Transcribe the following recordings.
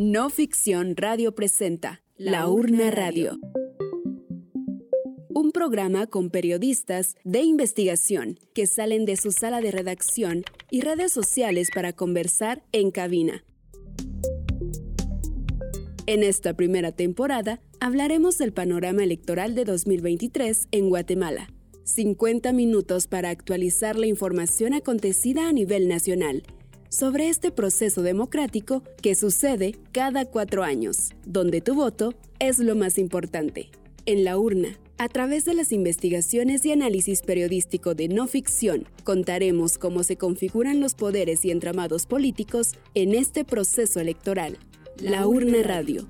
No Ficción Radio presenta La Urna Radio. Un programa con periodistas de investigación que salen de su sala de redacción y redes sociales para conversar en cabina. En esta primera temporada hablaremos del panorama electoral de 2023 en Guatemala. 50 minutos para actualizar la información acontecida a nivel nacional sobre este proceso democrático que sucede cada cuatro años, donde tu voto es lo más importante. En la urna, a través de las investigaciones y análisis periodístico de no ficción, contaremos cómo se configuran los poderes y entramados políticos en este proceso electoral. La Urna Radio.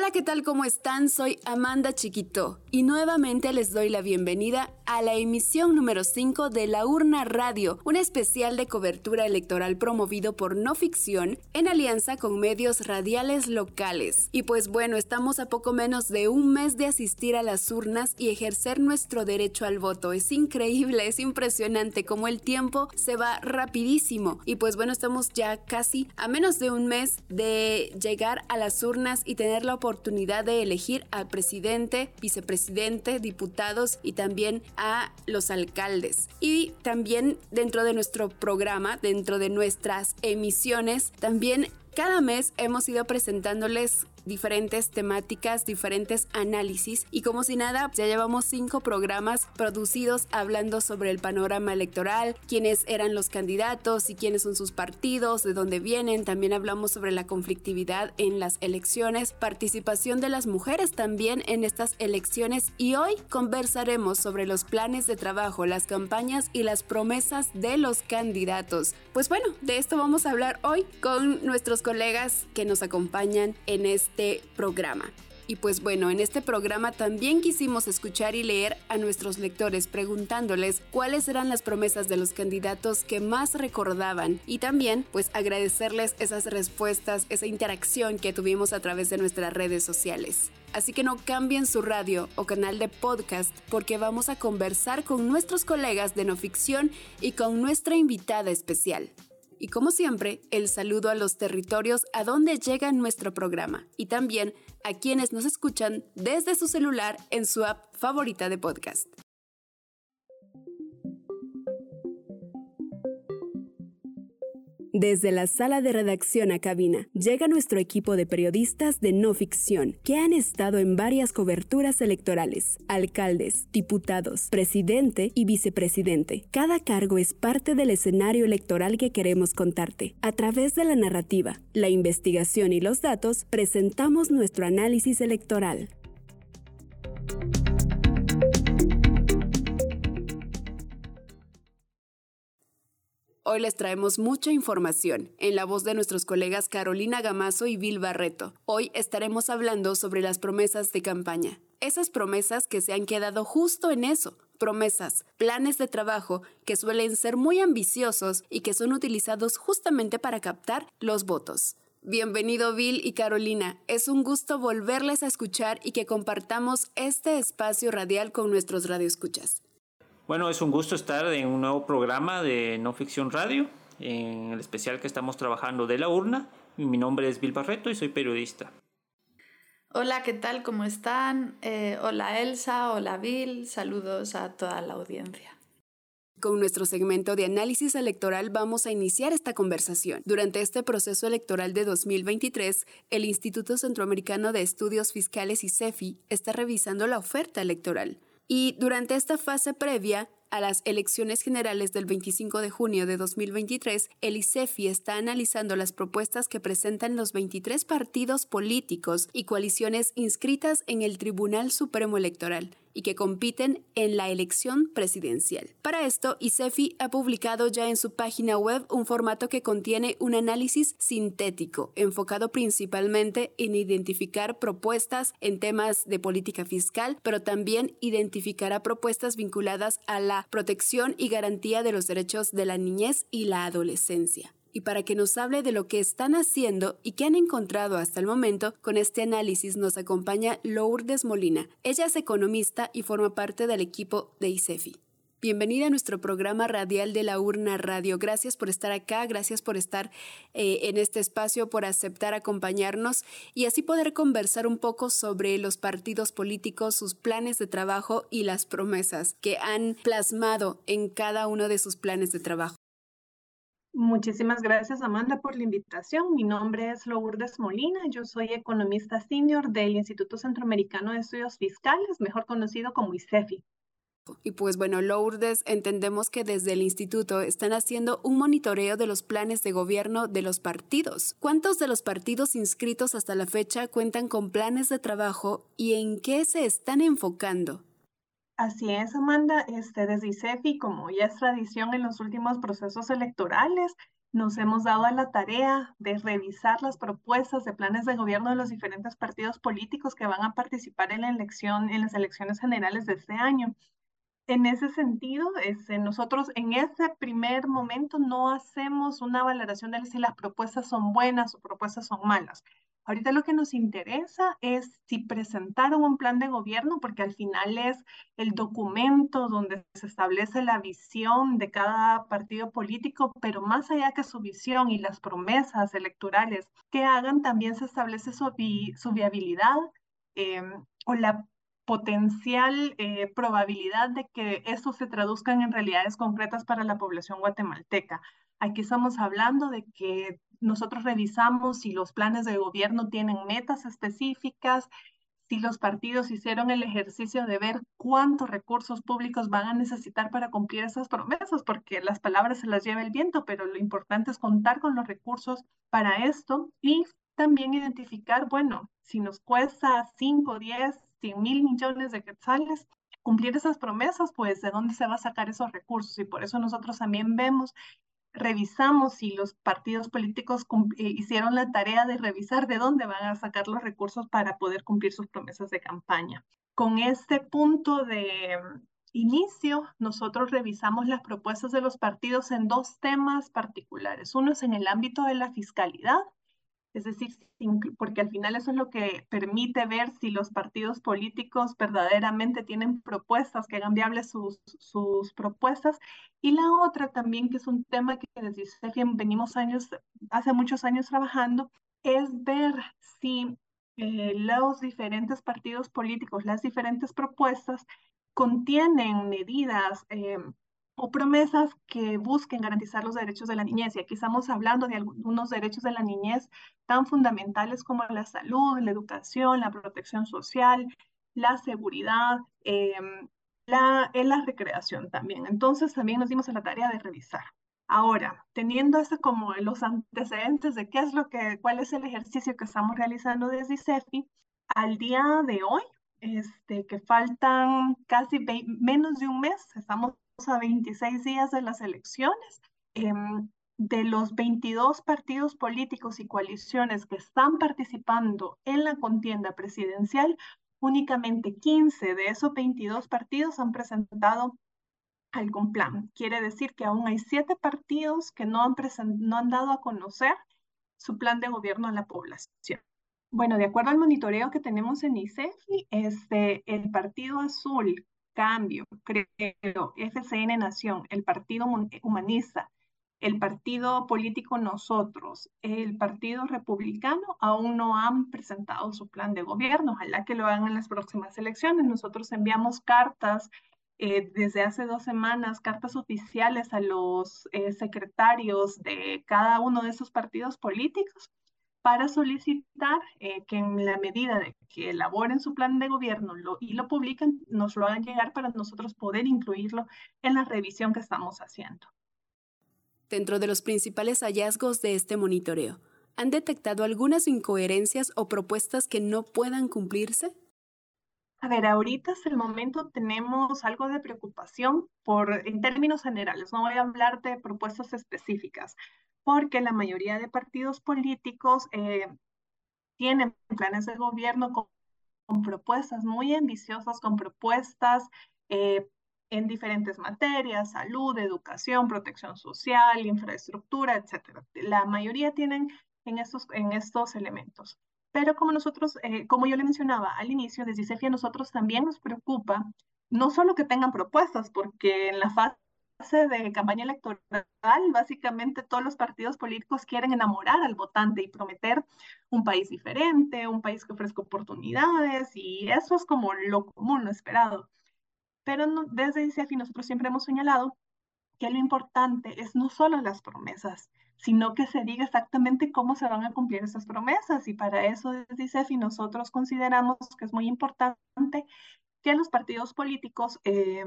Hola, ¿qué tal? ¿Cómo están? Soy Amanda Chiquito y nuevamente les doy la bienvenida a la emisión número 5 de La Urna Radio, un especial de cobertura electoral promovido por No Ficción en alianza con medios radiales locales. Y pues bueno, estamos a poco menos de un mes de asistir a las urnas y ejercer nuestro derecho al voto. Es increíble, es impresionante cómo el tiempo se va rapidísimo. Y pues bueno, estamos ya casi a menos de un mes de llegar a las urnas y tener la oportunidad de elegir al presidente, vicepresidente, diputados y también a los alcaldes. Y también dentro de nuestro programa, dentro de nuestras emisiones, también cada mes hemos ido presentándoles diferentes temáticas, diferentes análisis y como si nada, ya llevamos cinco programas producidos hablando sobre el panorama electoral, quiénes eran los candidatos y quiénes son sus partidos, de dónde vienen, también hablamos sobre la conflictividad en las elecciones, participación de las mujeres también en estas elecciones y hoy conversaremos sobre los planes de trabajo, las campañas y las promesas de los candidatos. Pues bueno, de esto vamos a hablar hoy con nuestros colegas que nos acompañan en este este programa. Y pues bueno, en este programa también quisimos escuchar y leer a nuestros lectores preguntándoles cuáles eran las promesas de los candidatos que más recordaban y también pues agradecerles esas respuestas, esa interacción que tuvimos a través de nuestras redes sociales. Así que no cambien su radio o canal de podcast porque vamos a conversar con nuestros colegas de no ficción y con nuestra invitada especial. Y como siempre, el saludo a los territorios a donde llega nuestro programa y también a quienes nos escuchan desde su celular en su app favorita de podcast. Desde la sala de redacción a cabina, llega nuestro equipo de periodistas de no ficción, que han estado en varias coberturas electorales, alcaldes, diputados, presidente y vicepresidente. Cada cargo es parte del escenario electoral que queremos contarte. A través de la narrativa, la investigación y los datos, presentamos nuestro análisis electoral. Hoy les traemos mucha información en la voz de nuestros colegas Carolina Gamazo y Bill Barreto. Hoy estaremos hablando sobre las promesas de campaña. Esas promesas que se han quedado justo en eso, promesas, planes de trabajo que suelen ser muy ambiciosos y que son utilizados justamente para captar los votos. Bienvenido Bill y Carolina, es un gusto volverles a escuchar y que compartamos este espacio radial con nuestros radioescuchas. Bueno, es un gusto estar en un nuevo programa de No Ficción Radio, en el especial que estamos trabajando de la urna. Mi nombre es Bill Barreto y soy periodista. Hola, ¿qué tal? ¿Cómo están? Eh, hola Elsa, hola Bill, saludos a toda la audiencia. Con nuestro segmento de análisis electoral vamos a iniciar esta conversación. Durante este proceso electoral de 2023, el Instituto Centroamericano de Estudios Fiscales y CEFI está revisando la oferta electoral. Y durante esta fase previa a las elecciones generales del 25 de junio de 2023, el ICEFI está analizando las propuestas que presentan los 23 partidos políticos y coaliciones inscritas en el Tribunal Supremo Electoral y que compiten en la elección presidencial. Para esto, ICEFI ha publicado ya en su página web un formato que contiene un análisis sintético, enfocado principalmente en identificar propuestas en temas de política fiscal, pero también identificará propuestas vinculadas a la protección y garantía de los derechos de la niñez y la adolescencia. Y para que nos hable de lo que están haciendo y qué han encontrado hasta el momento, con este análisis nos acompaña Lourdes Molina. Ella es economista y forma parte del equipo de ICEFI. Bienvenida a nuestro programa radial de la Urna Radio. Gracias por estar acá, gracias por estar eh, en este espacio, por aceptar acompañarnos y así poder conversar un poco sobre los partidos políticos, sus planes de trabajo y las promesas que han plasmado en cada uno de sus planes de trabajo. Muchísimas gracias, Amanda, por la invitación. Mi nombre es Lourdes Molina. Yo soy economista senior del Instituto Centroamericano de Estudios Fiscales, mejor conocido como ICEFI. Y pues bueno, Lourdes, entendemos que desde el instituto están haciendo un monitoreo de los planes de gobierno de los partidos. ¿Cuántos de los partidos inscritos hasta la fecha cuentan con planes de trabajo y en qué se están enfocando? Así es, Amanda. Este, desde ICEFI, como ya es tradición en los últimos procesos electorales, nos hemos dado a la tarea de revisar las propuestas de planes de gobierno de los diferentes partidos políticos que van a participar en la elección, en las elecciones generales de este año en ese sentido, este, nosotros en ese primer momento no hacemos una valoración de si las propuestas son buenas o propuestas son malas. Ahorita lo que nos interesa es si presentaron un plan de gobierno, porque al final es el documento donde se establece la visión de cada partido político, pero más allá que su visión y las promesas electorales que hagan, también se establece su, viabilidad em, o la potencial eh, probabilidad de que esto se traduzcan en realidades concretas para la población guatemalteca. Aquí estamos hablando de que nosotros revisamos si los planes de gobierno tienen metas específicas, si los partidos hicieron el ejercicio de ver cuántos recursos públicos van a necesitar para cumplir esas promesas, porque las palabras se las lleva el viento, pero lo importante es contar con los recursos para esto y también identificar, bueno, si nos cuesta 5, 10, 100 mil millones de quetzales, cumplir esas promesas, pues de dónde se va a sacar esos recursos. Y por eso nosotros también vemos, revisamos si los partidos políticos eh, hicieron la tarea de revisar de dónde van a sacar los recursos para poder cumplir sus promesas de campaña. Con este punto de inicio, nosotros revisamos las propuestas de los partidos en dos temas particulares. Uno es en el ámbito de la fiscalidad es decir, porque al final eso es lo que permite ver si los partidos políticos verdaderamente tienen propuestas, que hagan viables sus, sus propuestas. Y la otra también, que es un tema que desde CEFI venimos años, hace muchos años trabajando, es ver si eh, los diferentes partidos políticos, las diferentes propuestas contienen medidas eh, o promesas que busquen garantizar los derechos de la niñez. Y aquí estamos hablando de algunos derechos de la niñez tan fundamentales como la salud, la educación, la protección social, la seguridad, em, la, en la recreación también. Entonces también nos dimos a la tarea de revisar. Ahora, teniendo eso como los antecedentes de qué es lo que, cuál es el ejercicio que estamos realizando desde CEFI, al día de hoy, este, que faltan casi menos de un mes, estamos a 26 días de las elecciones. Em, de los 22 partidos políticos y coaliciones que están participando en la contienda presidencial, únicamente 15 de esos 22 partidos han presentado algún plan. Quiere decir que aún hay siete partidos que no han, no han dado a conocer su plan de gobierno a la población. Bueno, de acuerdo al monitoreo que tenemos en ICEFI, este, el Partido Azul, Cambio, Creo, FCN Nación, el Partido Humanista, el Partido Político Nosotros, el Partido Republicano aún no han presentado su plan de gobierno. Ojalá que lo hagan en las próximas elecciones. Nosotros enviamos cartas eh, desde hace dos semanas, cartas oficiales a los eh, secretarios de cada uno de esos partidos políticos para solicitar eh, que en la medida de que elaboren su plan de gobierno y lo publiquen, nos lo hagan llegar para nosotros poder incluirlo en la revisión que estamos haciendo. Dentro de los principales hallazgos de este monitoreo, ¿han detectado algunas incoherencias o propuestas que no puedan cumplirse? A ver, ahorita es el momento tenemos algo de preocupación por, en términos generales, no voy a hablar de propuestas específicas, porque la mayoría de partidos políticos eh, tienen planes de gobierno con, propuestas muy ambiciosas, con propuestas eh, en diferentes materias, salud, educación, protección social, infraestructura, etc. La mayoría tienen en estos, en estos elementos. Pero como nosotros, eh, como yo le mencionaba al inicio, desde CICEFI a nosotros también nos preocupa no solo que tengan propuestas, porque en la fase de campaña electoral, básicamente todos los partidos políticos quieren enamorar al votante y prometer un país diferente, un país que ofrezca oportunidades, y eso es como lo común, lo esperado. Pero no, desde ICEFI nosotros siempre hemos señalado que lo importante es no solo las promesas, sino que se diga exactamente cómo se van a cumplir esas promesas. Y para eso desde ICEFI nosotros consideramos que es muy importante que los partidos políticos eh,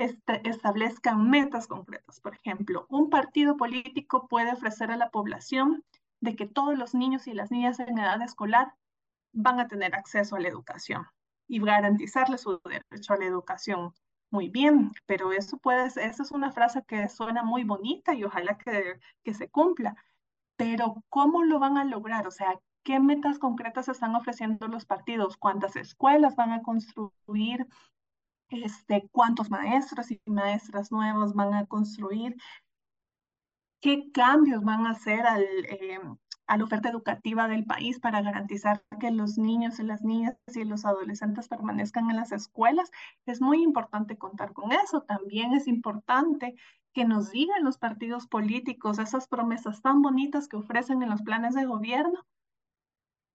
establezcan metas concretas. Por ejemplo, un partido político puede ofrecer a la población de que todos los niños y las niñas en edad escolar van a tener acceso a la educación y garantizarles su derecho a la educación. Muy bien, pero eso puede, esa es una frase que suena muy bonita y ojalá que, que se cumpla. Pero ¿cómo lo van a lograr? O sea, ¿qué metas concretas están ofreciendo los partidos? ¿Cuántas escuelas van a construir? Este, ¿Cuántos maestros y maestras nuevos van a construir? ¿Qué cambios van a hacer al, eh, a la oferta educativa del país para garantizar que los niños y las niñas y los adolescentes permanezcan en las escuelas. Es muy importante contar con eso. También es importante que nos digan los partidos políticos esas promesas tan bonitas que ofrecen en los planes de gobierno.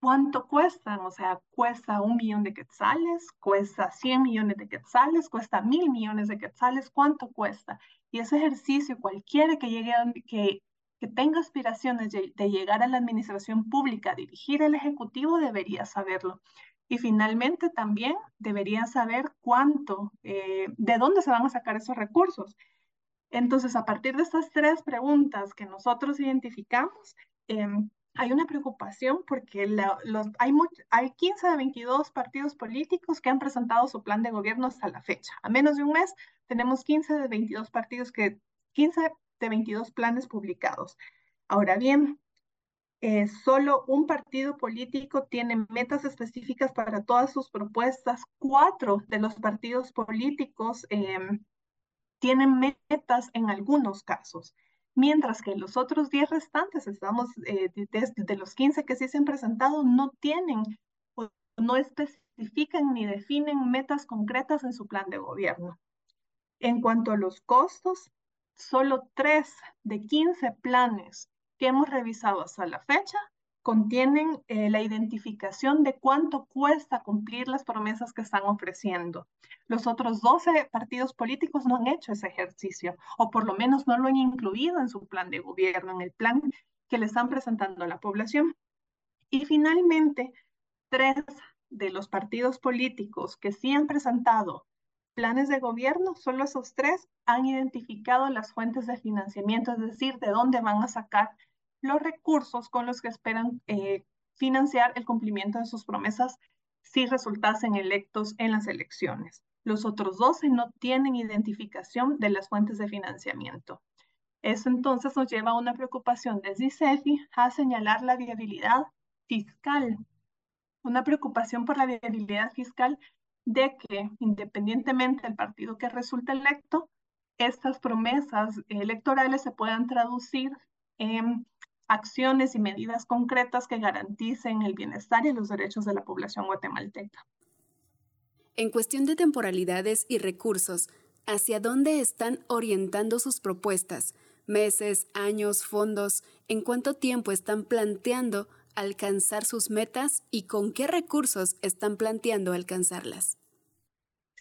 ¿Cuánto cuestan? O sea, cuesta un millón de quetzales, cuesta 100 millones de quetzales, cuesta mil millones de quetzales, ¿cuánto cuesta? Y ese ejercicio, cualquiera que llegue, a, que que tenga aspiraciones de, llegar a la administración pública, dirigir el Ejecutivo, debería saberlo. Y finalmente también debería saber cuánto, eh, de dónde se van a sacar esos recursos. Entonces, a partir de estas tres preguntas que nosotros identificamos, em, hay una preocupación porque los, hay, hay 15 de 22 partidos políticos que han presentado su plan de gobierno hasta la fecha. A menos de un mes tenemos 15 de 22 partidos que, 15 de 22 planes publicados. Ahora bien, eh, solo un partido político tiene metas específicas para todas sus propuestas. Cuatro de los partidos políticos em, tienen metas en algunos casos, mientras que los otros 10 restantes, estamos eh, de, los 15 que sí se han presentado, no tienen no especifican ni definen metas concretas en su plan de gobierno. En cuanto a los costos, solo 3 de 15 planes que hemos revisado hasta la fecha contienen eh, la identificación de cuánto cuesta cumplir las promesas que están ofreciendo. Los otros 12 partidos políticos no han hecho ese ejercicio, o por lo menos no lo han incluido en su plan de gobierno, en el plan que le están presentando a la población. Y finalmente, tres de los partidos políticos que sí han presentado planes de gobierno, solo esos tres han identificado las fuentes de financiamiento, es decir, de dónde van a sacar los recursos con los que esperan eh, financiar el cumplimiento de sus promesas si resultasen electos en las elecciones. Los otros 12 no tienen identificación de las fuentes de financiamiento. Eso entonces nos lleva a una preocupación desde ICEFI a señalar la viabilidad fiscal. Una preocupación por la viabilidad fiscal de que independientemente del partido que resulte electo, estas promesas electorales se puedan traducir en acciones y medidas concretas que garanticen el bienestar y los derechos de la población guatemalteca. En cuestión de temporalidades y recursos, ¿hacia dónde están orientando sus propuestas? Meses, años, fondos, ¿en cuánto tiempo están planteando alcanzar sus metas y con qué recursos están planteando alcanzarlas.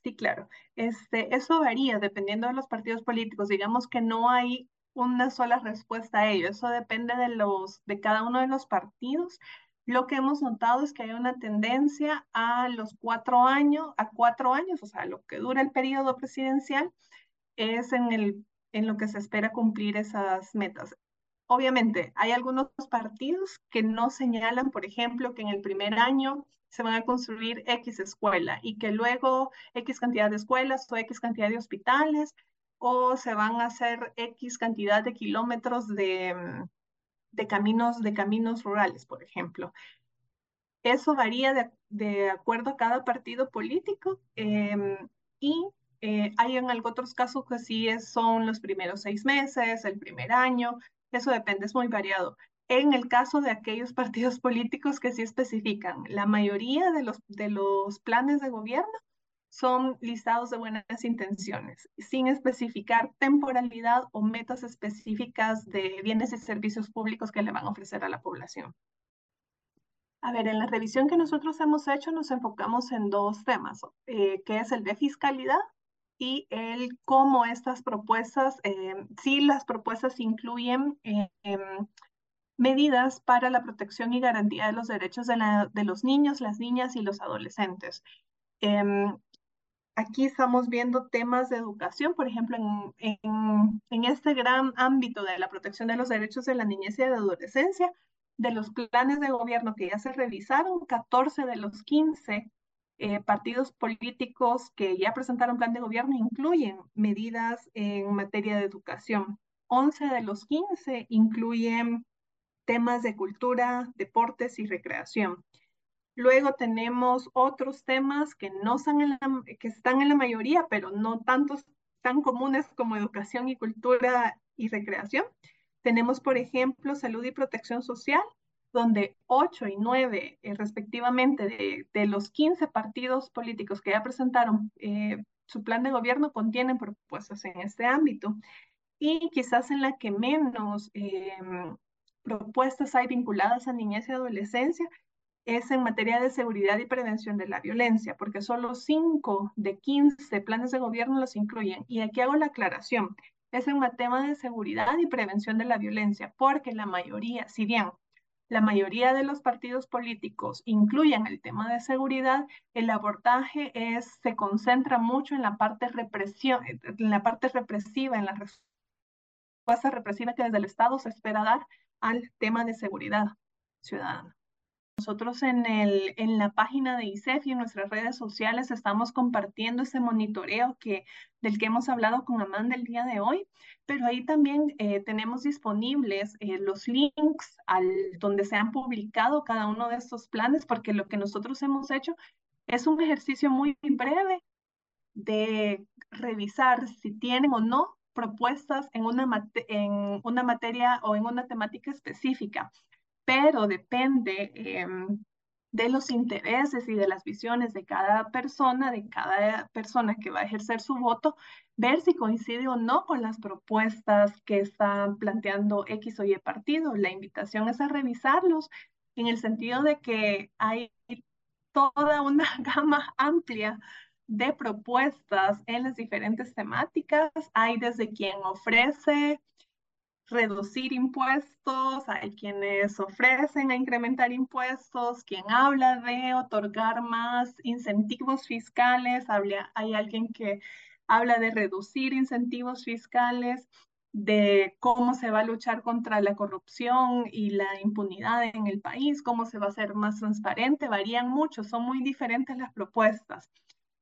Sí, claro. Este, eso varía dependiendo de los partidos políticos. Digamos que no hay una sola respuesta a ello. Eso depende de, los, de cada uno de los partidos. Lo que hemos notado es que hay una tendencia a los cuatro años, a cuatro años, o sea, lo que dura el periodo presidencial, es en, en lo que se espera cumplir esas metas. Obviamente, hay algunos partidos que no señalan, por ejemplo, que en el primer año se van a construir X escuela y que luego X cantidad de escuelas o X cantidad de hospitales o se van a hacer X cantidad de kilómetros de, mm, de caminos, de caminos rurales, por ejemplo. Eso varía de, acuerdo a cada partido político em, y Eh, hay en otros casos que sí son los primeros seis meses, el primer año, eso depende, es muy variado. En el caso de aquellos partidos políticos que sí especifican, la mayoría de los, de los planes de gobierno son listados de buenas intenciones, sin especificar temporalidad o metas específicas de bienes y servicios públicos que le van a ofrecer a la población. A ver, en la revisión que nosotros hemos hecho nos enfocamos en dos temas, eh, que es el de fiscalidad y el cómo estas propuestas, eh, si las propuestas incluyen eh, em, medidas para la protección y garantía de los derechos de, de los niños, las niñas y los adolescentes. Em, aquí estamos viendo temas de educación, por ejemplo, en, este gran ámbito de la protección de los derechos de la niñez y de la adolescencia, de los planes de gobierno que ya se revisaron, 14 de los 15 eh, partidos políticos que ya presentaron plan de gobierno incluyen medidas en materia de educación. 11 de los 15 incluyen temas de cultura, deportes y recreación. Luego tenemos otros temas que no están en la, que están en la mayoría, pero no tantos tan comunes como educación y cultura y recreación. Tenemos, por ejemplo, salud y protección social, donde 8 y 9, eh, respectivamente, de, los 15 partidos políticos que ya presentaron eh, su plan de gobierno, contienen propuestas en este ámbito. Y quizás en la que menos em, propuestas hay vinculadas a niñez y adolescencia es en materia de seguridad y prevención de la violencia, porque solo 5 de 15 planes de gobierno los incluyen. Y aquí hago la aclaración, es en tema de seguridad y prevención de la violencia, porque la mayoría, si bien la mayoría de los partidos políticos incluyen el tema de seguridad, el abordaje es, se concentra mucho en la parte represión, en la parte represiva, en la respuesta represiva que desde el Estado se espera dar al tema de seguridad ciudadana. Nosotros en, el, en la página de ICEF y en nuestras redes sociales estamos compartiendo ese monitoreo del que hemos hablado con Amanda el día de hoy, pero ahí también eh, tenemos disponibles eh, los links al, donde se han publicado cada uno de estos planes, porque lo que nosotros hemos hecho es un ejercicio muy breve de revisar si tienen o no propuestas en una materia o en una temática específica pero depende em, de los intereses y de las visiones de cada persona, de cada persona que va a ejercer su voto, ver si coincide o no con las propuestas que están planteando X o Y partido. La invitación es a revisarlos en el sentido de que hay toda una gama amplia de propuestas en las diferentes temáticas. Hay desde quien ofrece reducir impuestos, hay quienes ofrecen a incrementar impuestos, quien habla de otorgar más incentivos fiscales, hay alguien que habla de reducir incentivos fiscales, de cómo se va a luchar contra la corrupción y la impunidad en el país, cómo se va a hacer más transparente, varían mucho, son muy diferentes las propuestas.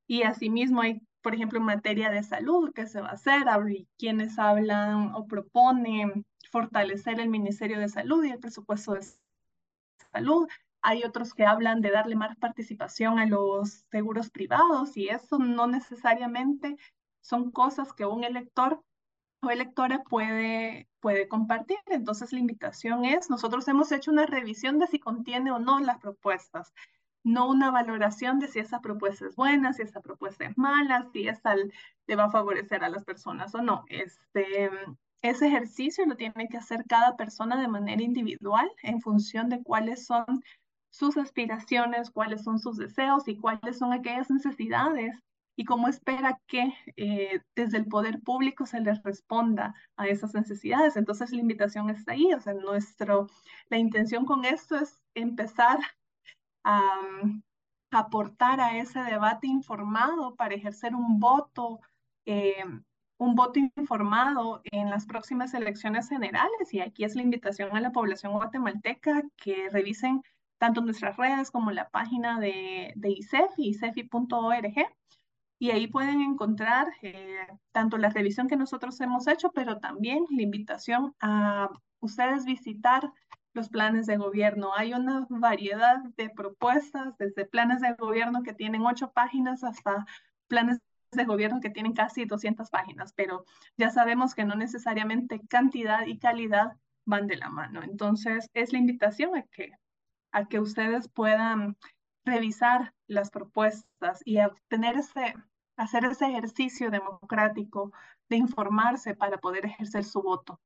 Y asimismo hay por ejemplo, en materia de salud, ¿qué se va a hacer? Quienes hablan o proponen fortalecer el Ministerio de Salud y el presupuesto de salud. Hay otros que hablan de darle más participación a los seguros privados y eso no necesariamente son cosas que un elector o electora puede, puede compartir. Entonces la invitación es, nosotros hemos hecho una revisión de si contiene o no las propuestas no una valoración de si esa propuesta es buena, si esa propuesta es mala, si esa le va a favorecer a las personas o no. Este, ese ejercicio lo tiene que hacer cada persona de manera individual en función de cuáles son sus aspiraciones, cuáles son sus deseos y cuáles son aquellas necesidades y cómo espera que eh, desde el poder público se les responda a esas necesidades. Entonces la invitación está ahí, o sea, nuestro, la intención con esto es empezar aportar a ese debate informado para ejercer un voto, eh, un voto informado en las próximas elecciones generales. Y aquí es la invitación a la población guatemalteca que revisen tanto nuestras redes como la página de, de ICEFI, icefi.org. Y ahí pueden encontrar eh, tanto la revisión que nosotros hemos hecho, pero también la invitación a ustedes visitar los planes de gobierno. Hay una variedad de propuestas, desde planes de gobierno que tienen ocho páginas hasta planes de gobierno que tienen casi 200 páginas, pero ya sabemos que no necesariamente cantidad y calidad van de la mano. Entonces, es la invitación a que, a que ustedes puedan revisar las propuestas y obtener ese, hacer ese ejercicio democrático de informarse para poder ejercer su voto.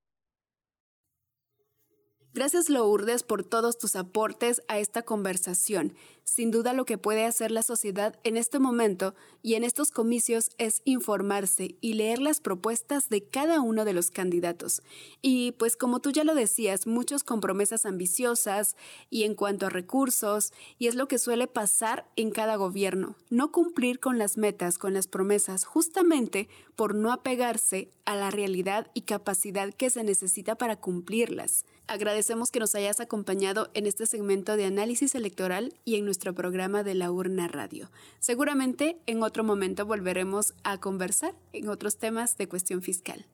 Gracias Lourdes por todos tus aportes a esta conversación. Sin duda lo que puede hacer la sociedad en este momento y en estos comicios es informarse y leer las propuestas de cada uno de los candidatos. Y pues como tú ya lo decías, muchos con promesas ambiciosas y en cuanto a recursos, y es lo que suele pasar en cada gobierno, no cumplir con las metas, con las promesas, justamente por no apegarse a la realidad y capacidad que se necesita para cumplirlas. Agradecemos que nos hayas acompañado en este segmento de análisis electoral y en nuestro programa de la Urna Radio. Seguramente en otro momento volveremos a conversar en otros temas de cuestión fiscal.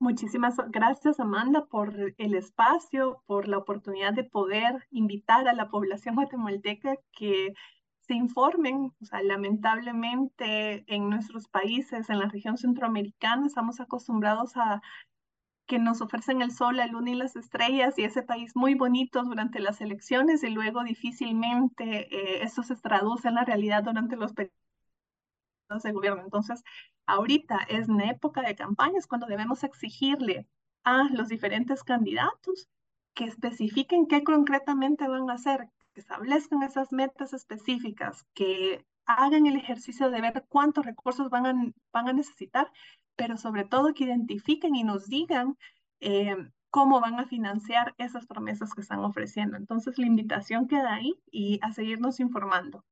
Muchísimas gracias, Amanda, por el espacio, por la oportunidad de poder invitar a la población guatemalteca que se informen. O sea, lamentablemente en nuestros países, en la región centroamericana, estamos acostumbrados a que nos ofrecen el sol, la luna y las estrellas y ese país muy bonito durante las elecciones y luego difícilmente eh, eso se traduce en la realidad durante los periodos de gobierno. Entonces, ahorita es una época de campañas cuando debemos exigirle a los diferentes candidatos que especifiquen qué concretamente van a hacer, que establezcan esas metas específicas, que hagan el ejercicio de ver cuántos recursos van a, van a necesitar pero sobre todo que identifiquen y nos digan eh, cómo van a financiar esas promesas que están ofreciendo. Entonces, la invitación queda ahí y a seguirnos informando.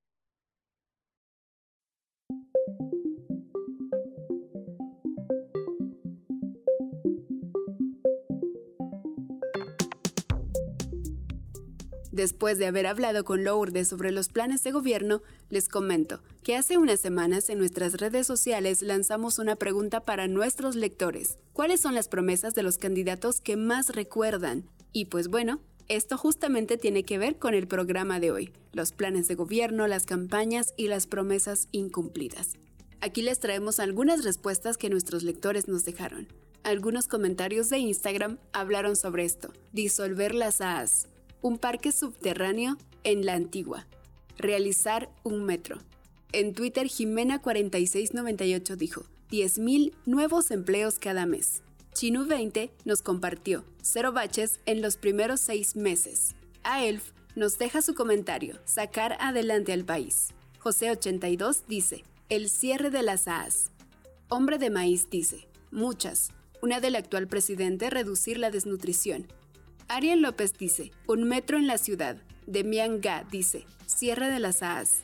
Después de haber hablado con Lourdes sobre los planes de gobierno, les comento que hace unas semanas en nuestras redes sociales lanzamos una pregunta para nuestros lectores. ¿Cuáles son las promesas de los candidatos que más recuerdan? Y pues bueno, esto justamente tiene que ver con el programa de hoy, los planes de gobierno, las campañas y las promesas incumplidas. Aquí les traemos algunas respuestas que nuestros lectores nos dejaron. Algunos comentarios de Instagram hablaron sobre esto. Disolver las AAS, un parque subterráneo en la antigua, realizar un metro. En Twitter, Jimena4698 dijo, 10.000 nuevos empleos cada mes. Chinu20 nos compartió, cero baches en los primeros seis meses. A Elf nos deja su comentario, sacar adelante al país. José82 dice, el cierre de las AAS. Hombre de Maíz dice, muchas. Una del actual presidente, reducir la desnutrición. Ariel López dice, un metro en la ciudad. Demian Ga dice, cierre de las AAS.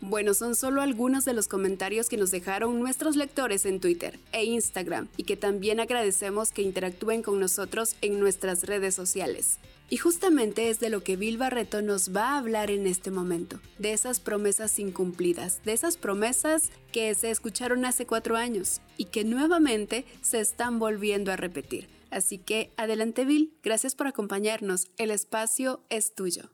Bueno, son solo algunos de los comentarios que nos dejaron nuestros lectores en Twitter e Instagram y que también agradecemos que interactúen con nosotros en nuestras redes sociales. Y justamente es de lo que Bill Barreto nos va a hablar en este momento, de esas promesas incumplidas, de esas promesas que se escucharon hace cuatro años y que nuevamente se están volviendo a repetir. Así que adelante Bill, gracias por acompañarnos. El espacio es tuyo.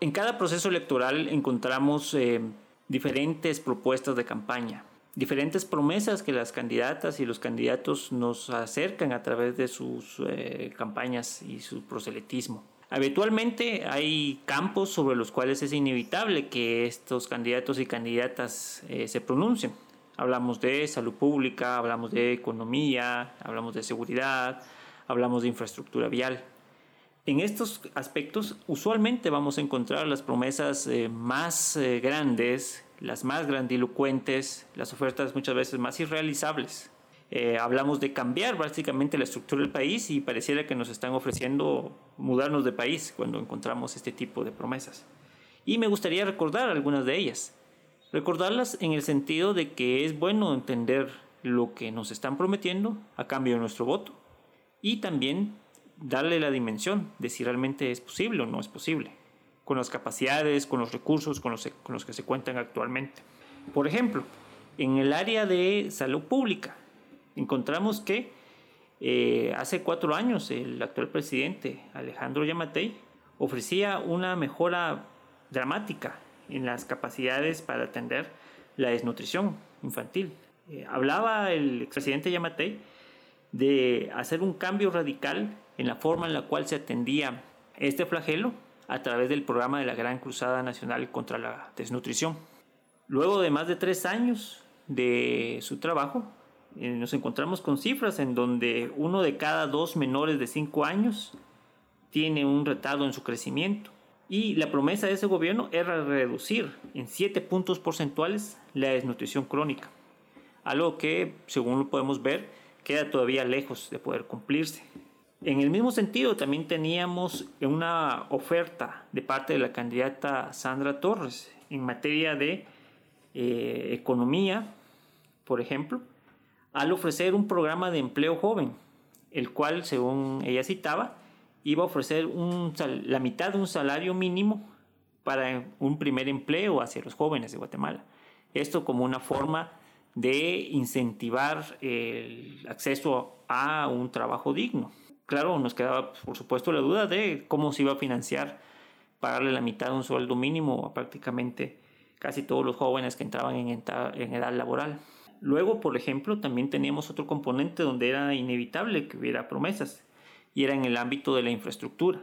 En cada proceso electoral encontramos eh, diferentes propuestas de campaña, diferentes promesas que las candidatas y los candidatos nos acercan a través de sus eh, campañas y su proselitismo. Habitualmente hay campos sobre los cuales es inevitable que estos candidatos y candidatas eh, se pronuncien. Hablamos de salud pública, hablamos de economía, hablamos de seguridad, hablamos de infraestructura vial. En estos aspectos usualmente vamos a encontrar las promesas eh, más eh, grandes, las más grandilocuentes, las ofertas muchas veces más irrealizables. Eh, hablamos de cambiar básicamente la estructura del país y pareciera que nos están ofreciendo mudarnos de país cuando encontramos este tipo de promesas. Y me gustaría recordar algunas de ellas. Recordarlas en el sentido de que es bueno entender lo que nos están prometiendo a cambio de nuestro voto y también darle la dimensión de si realmente es posible o no es posible, con las capacidades, con los recursos con los, con los que se cuentan actualmente. Por ejemplo, en el área de salud pública, encontramos que eh, hace cuatro años el actual presidente Alejandro Yamatei ofrecía una mejora dramática en las capacidades para atender la desnutrición infantil. Eh, hablaba el expresidente Yamatei de hacer un cambio radical en la forma en la cual se atendía este flagelo a través del programa de la Gran Cruzada Nacional contra la Desnutrición. Luego de más de tres años de su trabajo, eh, nos encontramos con cifras en donde uno de cada dos menores de cinco años tiene un retardo en su crecimiento. Y la promesa de ese gobierno era reducir en 7 puntos porcentuales la desnutrición crónica, algo que, según lo podemos ver, queda todavía lejos de poder cumplirse. En el mismo sentido, también teníamos una oferta de parte de la candidata Sandra Torres en materia de eh, economía, por ejemplo, al ofrecer un programa de empleo joven, el cual, según ella citaba, iba a ofrecer la mitad de un salario mínimo para un primer empleo hacia los jóvenes de Guatemala. Esto como una forma de incentivar el acceso a un trabajo digno. Claro, nos quedaba por supuesto la duda de cómo se iba a financiar pagarle la mitad de un sueldo mínimo a prácticamente casi todos los jóvenes que entraban en edad laboral. Luego, por ejemplo, también teníamos otro componente donde era inevitable que hubiera promesas y era en el ámbito de la infraestructura.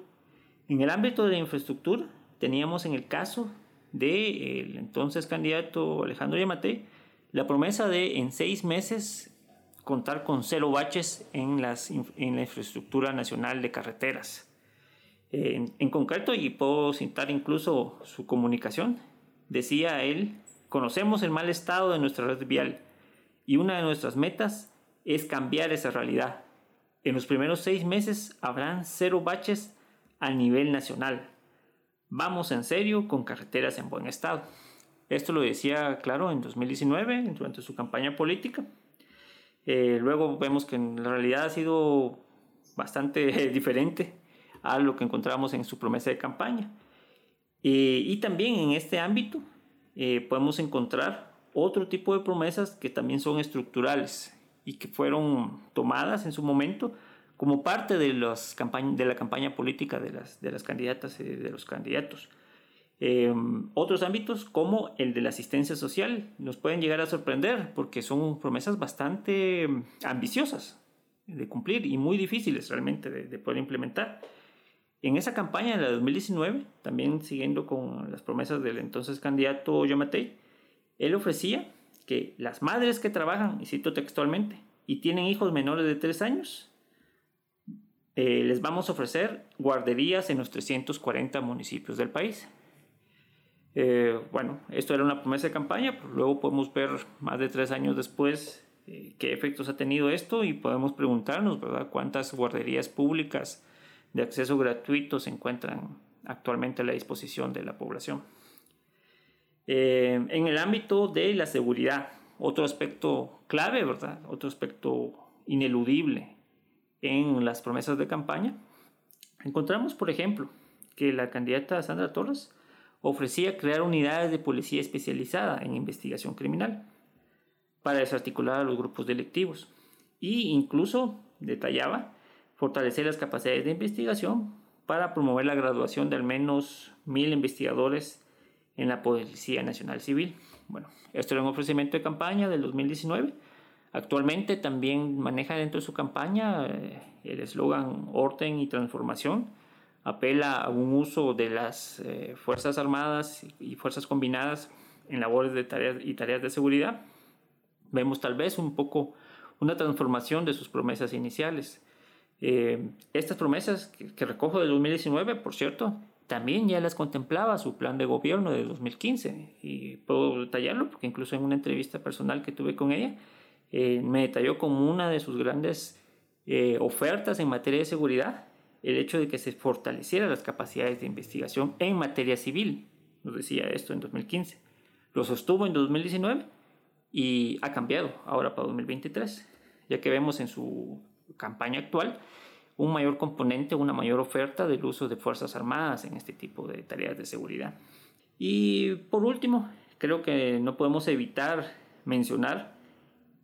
En el ámbito de la infraestructura teníamos en el caso del entonces candidato Alejandro Yamate la promesa de en seis meses contar con cero baches en, las, en la infraestructura nacional de carreteras. En, concreto, y puedo citar incluso su comunicación, decía él, conocemos el mal estado de nuestra red vial y una de nuestras metas es cambiar esa realidad. En los primeros seis meses habrán cero baches a nivel nacional. Vamos en serio con carreteras en buen estado. Esto lo decía, claro, en 2019, durante su campaña política. Eh, luego vemos que en realidad ha sido bastante diferente a lo que encontramos en su promesa de campaña. Eh, y también en este ámbito eh, podemos encontrar otro tipo de promesas que también son estructurales y que fueron tomadas en su momento como parte de, las de la campaña política de las, de las candidatas y de los candidatos. Em, otros ámbitos como el de la asistencia social nos pueden llegar a sorprender porque son promesas bastante ambiciosas de cumplir y muy difíciles realmente de, de poder implementar. En esa campaña de la 2019, también siguiendo con las promesas del entonces candidato Yamatei, él ofrecía que las madres que trabajan, y cito textualmente, y tienen hijos menores de 3 años, eh, les vamos a ofrecer guarderías en los 340 municipios del país. Eh, bueno, esto era una promesa de campaña, pero luego podemos ver más de tres años después eh, qué efectos ha tenido esto y podemos preguntarnos, ¿verdad?, cuántas guarderías públicas de acceso gratuito se encuentran actualmente a la disposición de la población. En el ámbito de la seguridad, otro aspecto clave, ¿verdad? Otro aspecto ineludible en las promesas de campaña. Encontramos, por ejemplo, que la candidata Sandra Torres ofrecía crear unidades de policía especializada en investigación criminal para desarticular a los grupos delictivos e incluso detallaba fortalecer las capacidades de investigación para promover la graduación de al menos mil investigadores en la Policía Nacional Civil. Bueno, esto era un ofrecimiento de campaña del 2019. Actualmente también maneja dentro de su campaña eh, el eslogan Orden y Transformación. Apela a un uso de las eh, Fuerzas Armadas y Fuerzas Combinadas en labores de tareas y tareas de seguridad. Vemos tal vez un poco una transformación de sus promesas iniciales. Eh, estas promesas que, que recojo del 2019, por cierto, también ya las contemplaba su plan de gobierno de 2015 y puedo detallarlo porque incluso en una entrevista personal que tuve con ella eh, me detalló como una de sus grandes eh, ofertas en materia de seguridad el hecho de que se fortalecieran las capacidades de investigación en materia civil. Nos decía esto en 2015. Lo sostuvo en 2019 y ha cambiado ahora para 2023, ya que vemos en su campaña actual un mayor componente, una mayor oferta del uso de Fuerzas Armadas en este tipo de tareas de seguridad. Y por último, creo que no podemos evitar mencionar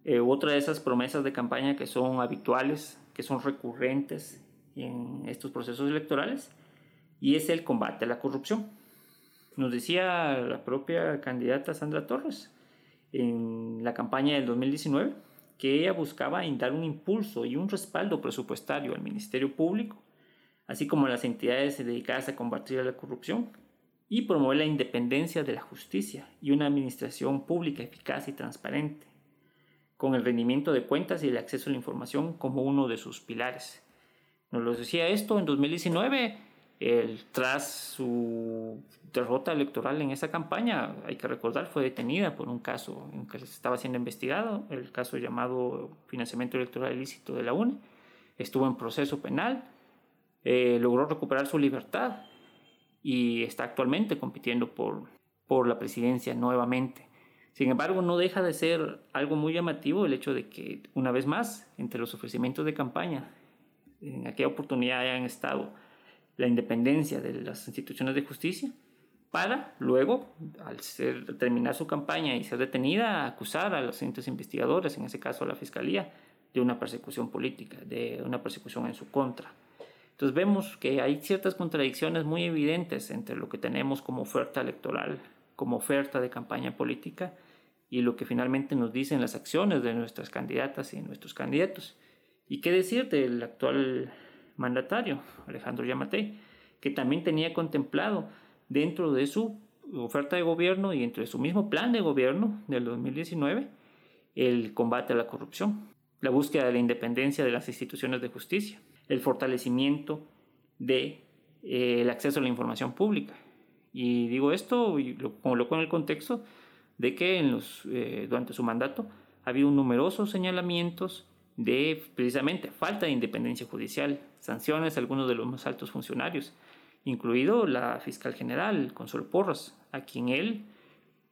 eh, otra de esas promesas de campaña que son habituales, que son recurrentes en estos procesos electorales, y es el combate a la corrupción. Nos decía la propia candidata Sandra Torres, en la campaña del 2019 que ella buscaba dar un impulso y un respaldo presupuestario al Ministerio Público, así como a las entidades dedicadas a combatir la corrupción y promover la independencia de la justicia y una administración pública eficaz y transparente, con el rendimiento de cuentas y el acceso a la información como uno de sus pilares. Nos lo decía esto en 2019, el, tras su derrota electoral en esa campaña, hay que recordar, fue detenida por un caso en que estaba siendo investigado, el caso llamado financiamiento electoral ilícito de la UNE. Estuvo en proceso penal, eh, logró recuperar su libertad y está actualmente compitiendo por, por la presidencia nuevamente. Sin embargo, no deja de ser algo muy llamativo el hecho de que, una vez más, entre los ofrecimientos de campaña, en aquella oportunidad hayan estado la independencia de las instituciones de justicia, para luego, al ser, terminar su campaña y ser detenida, acusar a los entes investigadores, en ese caso a la Fiscalía, de una persecución política, de una persecución en su contra. Entonces vemos que hay ciertas contradicciones muy evidentes entre lo que tenemos como oferta electoral, como oferta de campaña política, y lo que finalmente nos dicen las acciones de nuestras candidatas y nuestros candidatos. ¿Y qué decir del actual mandatario, Alejandro Yamatei, que también tenía contemplado dentro de su oferta de gobierno y dentro de su mismo plan de gobierno del 2019 el combate a la corrupción, la búsqueda de la independencia de las instituciones de justicia, el fortalecimiento de, eh, acceso a la información pública. Y digo esto y lo coloco en el contexto de que en los, eh, durante su mandato ha habido numerosos señalamientos de precisamente falta de independencia judicial, sanciones a algunos de los más altos funcionarios, incluido la fiscal general, Consuelo Porras, a quien él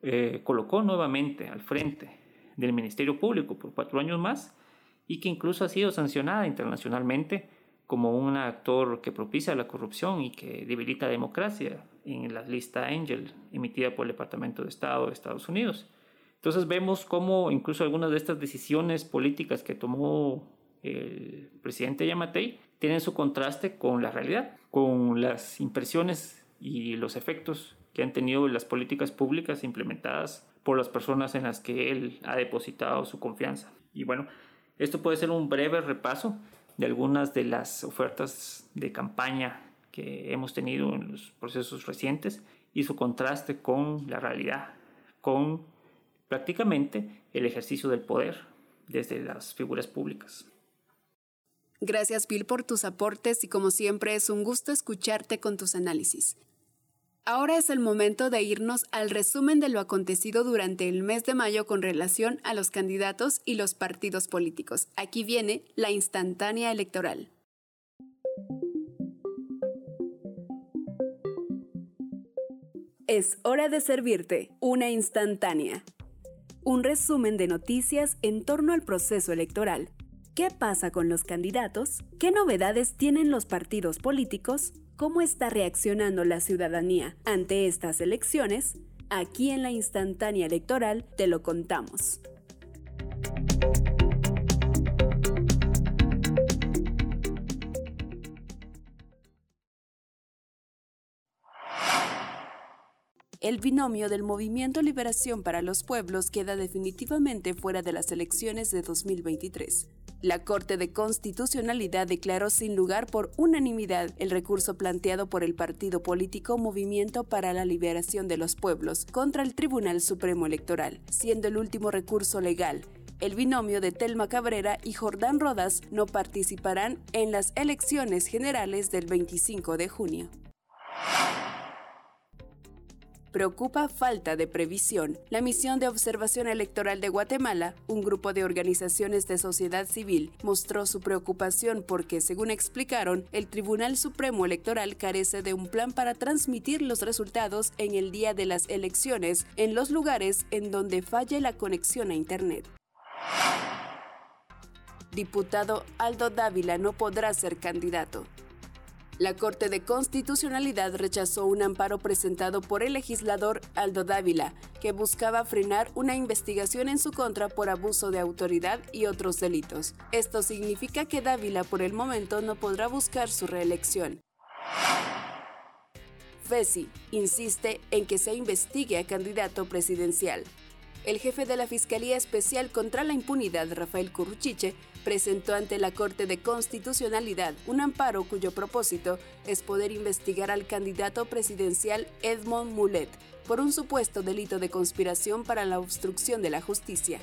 eh, colocó nuevamente al frente del Ministerio Público por cuatro años más y que incluso ha sido sancionada internacionalmente como un actor que propicia la corrupción y que debilita la democracia en la lista Angel emitida por el Departamento de Estado de Estados Unidos. Entonces vemos cómo incluso algunas de estas decisiones políticas que tomó el presidente Yamatei tienen su contraste con la realidad, con las impresiones y los efectos que han tenido las políticas públicas implementadas por las personas en las que él ha depositado su confianza. Y bueno, esto puede ser un breve repaso de algunas de las ofertas de campaña que hemos tenido en los procesos recientes y su contraste con la realidad, con prácticamente el ejercicio del poder desde las figuras públicas. Gracias Bill por tus aportes y como siempre es un gusto escucharte con tus análisis. Ahora es el momento de irnos al resumen de lo acontecido durante el mes de mayo con relación a los candidatos y los partidos políticos. Aquí viene la instantánea electoral. Es hora de servirte una instantánea un resumen de noticias en torno al proceso electoral. ¿Qué pasa con los candidatos? ¿Qué novedades tienen los partidos políticos? ¿Cómo está reaccionando la ciudadanía ante estas elecciones? Aquí en la instantánea electoral te lo contamos. El binomio del Movimiento Liberación para los Pueblos queda definitivamente fuera de las elecciones de 2023. La Corte de Constitucionalidad declaró sin lugar por unanimidad el recurso planteado por el partido político Movimiento para la Liberación de los Pueblos contra el Tribunal Supremo Electoral, siendo el último recurso legal. El binomio de Telma Cabrera y Jordán Rodas no participarán en las elecciones generales del 25 de junio. Preocupa falta de previsión. La misión de observación electoral de Guatemala, un grupo de organizaciones de sociedad civil, mostró su preocupación porque, según explicaron, el Tribunal Supremo Electoral carece de un plan para transmitir los resultados en el día de las elecciones en los lugares en donde falle la conexión a Internet. Diputado Aldo Dávila no podrá ser candidato. La Corte de Constitucionalidad rechazó un amparo presentado por el legislador Aldo Dávila, que buscaba frenar una investigación en su contra por abuso de autoridad y otros delitos. Esto significa que Dávila por el momento no podrá buscar su reelección. FESI insiste en que se investigue a candidato presidencial. el jefe de la Fiscalía Especial contra la Impunidad, Rafael Curruchiche, presentó ante la Corte de Constitucionalidad un amparo cuyo propósito es poder investigar al candidato presidencial Edmond Mulet por un supuesto delito de conspiración para la obstrucción de la justicia.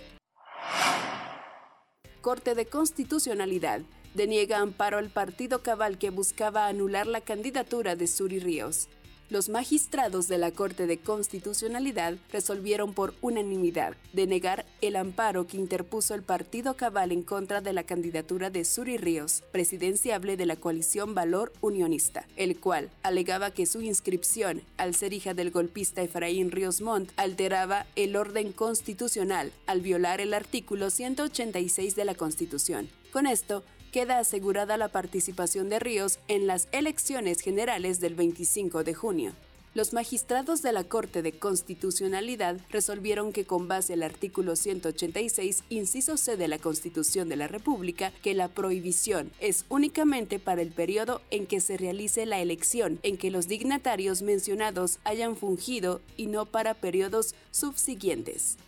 Corte de Constitucionalidad deniega amparo al partido Cabal que buscaba anular la candidatura de Suri Ríos los magistrados de la Corte de Constitucionalidad resolvieron por unanimidad denegar el amparo que interpuso el Partido Cabal en contra de la candidatura de Suri Ríos, presidenciable de la coalición Valor Unionista, el cual alegaba que su inscripción, al ser hija del golpista Efraín Ríos Montt, alteraba el orden constitucional al violar el artículo 186 de la Constitución. Con esto, queda asegurada la participación de Ríos en las elecciones generales del 25 de junio. Los magistrados de la Corte de Constitucionalidad resolvieron que con base al artículo 186, inciso C de la Constitución de la República, que la prohibición es únicamente para el periodo en que se realice la elección en que los dignatarios mencionados hayan fungido y no para periodos subsiguientes.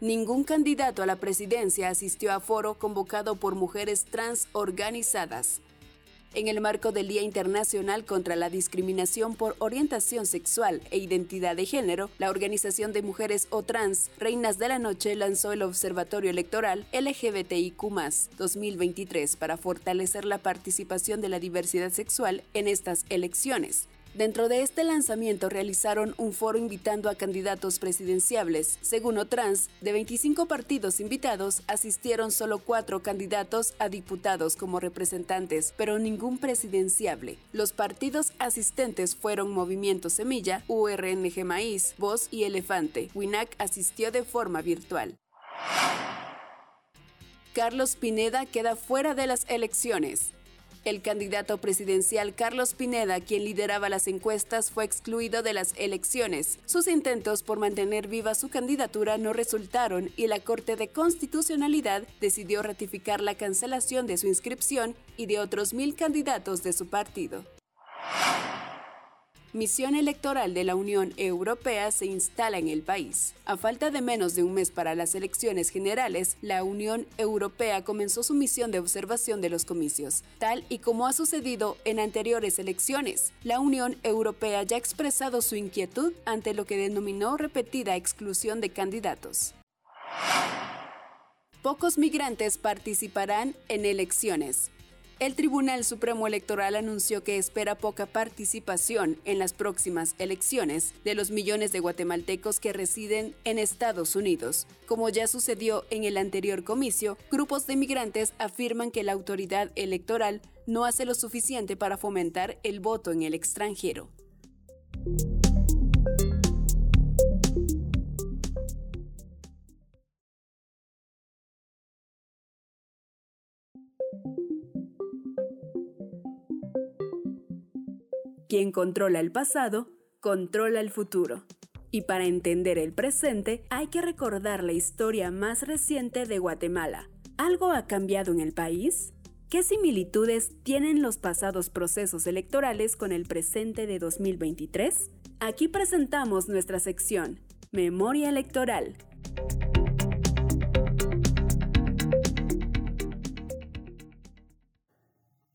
Ningún candidato a la presidencia asistió a foro convocado por mujeres trans organizadas. En el marco del Día Internacional contra la Discriminación por Orientación Sexual e Identidad de Género, la Organización de Mujeres o Trans Reinas de la Noche lanzó el Observatorio Electoral LGBTIQ 2023 para fortalecer la participación de la diversidad sexual en estas elecciones. Dentro de este lanzamiento realizaron un foro invitando a candidatos presidenciables. Según Otrans, de 25 partidos invitados, asistieron solo cuatro candidatos a diputados como representantes, pero ningún presidenciable. Los partidos asistentes fueron Movimiento Semilla, URNG Maíz, Voz y Elefante. WINAC asistió de forma virtual. Carlos Pineda queda fuera de las elecciones. El candidato presidencial Carlos Pineda, quien lideraba las encuestas, fue excluido de las elecciones. Sus intentos por mantener viva su candidatura no resultaron y la Corte de Constitucionalidad decidió ratificar la cancelación de su inscripción y de otros mil candidatos de su partido misión electoral de la Unión Europea se instala en el país. A falta de menos de un mes para las elecciones generales, la Unión Europea comenzó su misión de observación de los comicios, tal y como ha sucedido en anteriores elecciones. La Unión Europea ya ha expresado su inquietud ante lo que denominó repetida exclusión de candidatos. Pocos migrantes participarán en elecciones. El Tribunal Supremo Electoral anunció que espera poca participación en las próximas elecciones de los millones de guatemaltecos que residen en Estados Unidos. Como ya sucedió en el anterior comicio, grupos de migrantes afirman que la autoridad electoral no hace lo suficiente para fomentar el voto en el extranjero. Quien controla el pasado, controla el futuro. Y para entender el presente hay que recordar la historia más reciente de Guatemala. ¿Algo ha cambiado en el país? ¿Qué similitudes tienen los pasados procesos electorales con el presente de 2023? Aquí presentamos nuestra sección, Memoria Electoral.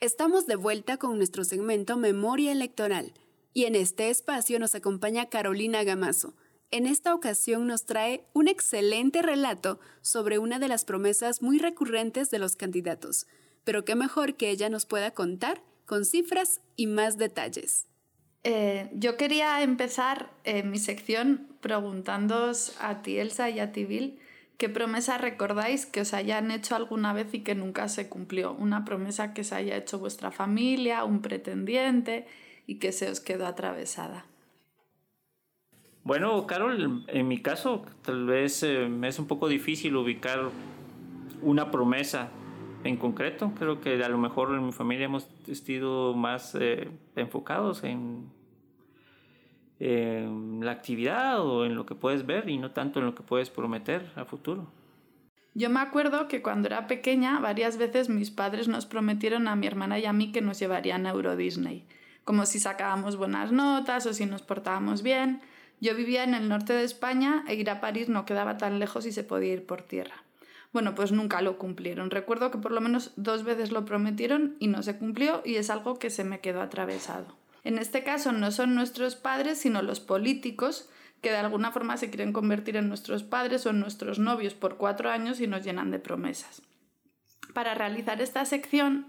Estamos de vuelta con nuestro segmento Memoria Electoral y en este espacio nos acompaña Carolina Gamazo. En esta ocasión nos trae un excelente relato sobre una de las promesas muy recurrentes de los candidatos, pero qué mejor que ella nos pueda contar con cifras y más detalles. Eh, yo quería empezar eh, mi sección preguntándoos a ti, Elsa, y a ti, Bill, ¿Qué promesa recordáis que os hayan hecho alguna vez y que nunca se cumplió? Una promesa que se haya hecho vuestra familia, un pretendiente y que se os quedó atravesada. Bueno, Carol, en mi caso tal vez eh, es un poco difícil ubicar una promesa en concreto. Creo que a lo mejor en mi familia hemos estado más eh, enfocados en en la actividad o en lo que puedes ver y no tanto en lo que puedes prometer a futuro. Yo me acuerdo que cuando era pequeña varias veces mis padres nos prometieron a mi hermana y a mí que nos llevarían a Euro Disney, como si sacábamos buenas notas o si nos portábamos bien, Yo vivía en el norte de España e ir a París no quedaba tan lejos y se podía ir por tierra. Bueno, pues nunca lo cumplieron. Recuerdo que por lo menos dos veces lo prometieron y no se cumplió y es algo que se me quedó atravesado. En este caso no son nuestros padres, sino los políticos que de alguna forma se quieren convertir en nuestros padres o en nuestros novios por cuatro años y nos llenan de promesas. Para realizar esta sección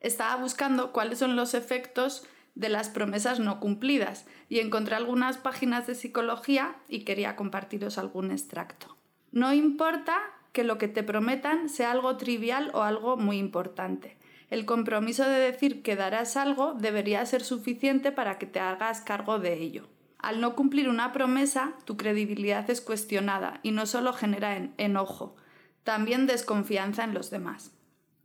estaba buscando cuáles son los efectos de las promesas no cumplidas y encontré algunas páginas de psicología y quería compartiros algún extracto. No importa que lo que te prometan sea algo trivial o algo muy importante. El compromiso de decir que darás algo debería ser suficiente para que te hagas cargo de ello. Al no cumplir una promesa, tu credibilidad es cuestionada y no solo genera enojo, también desconfianza en los demás.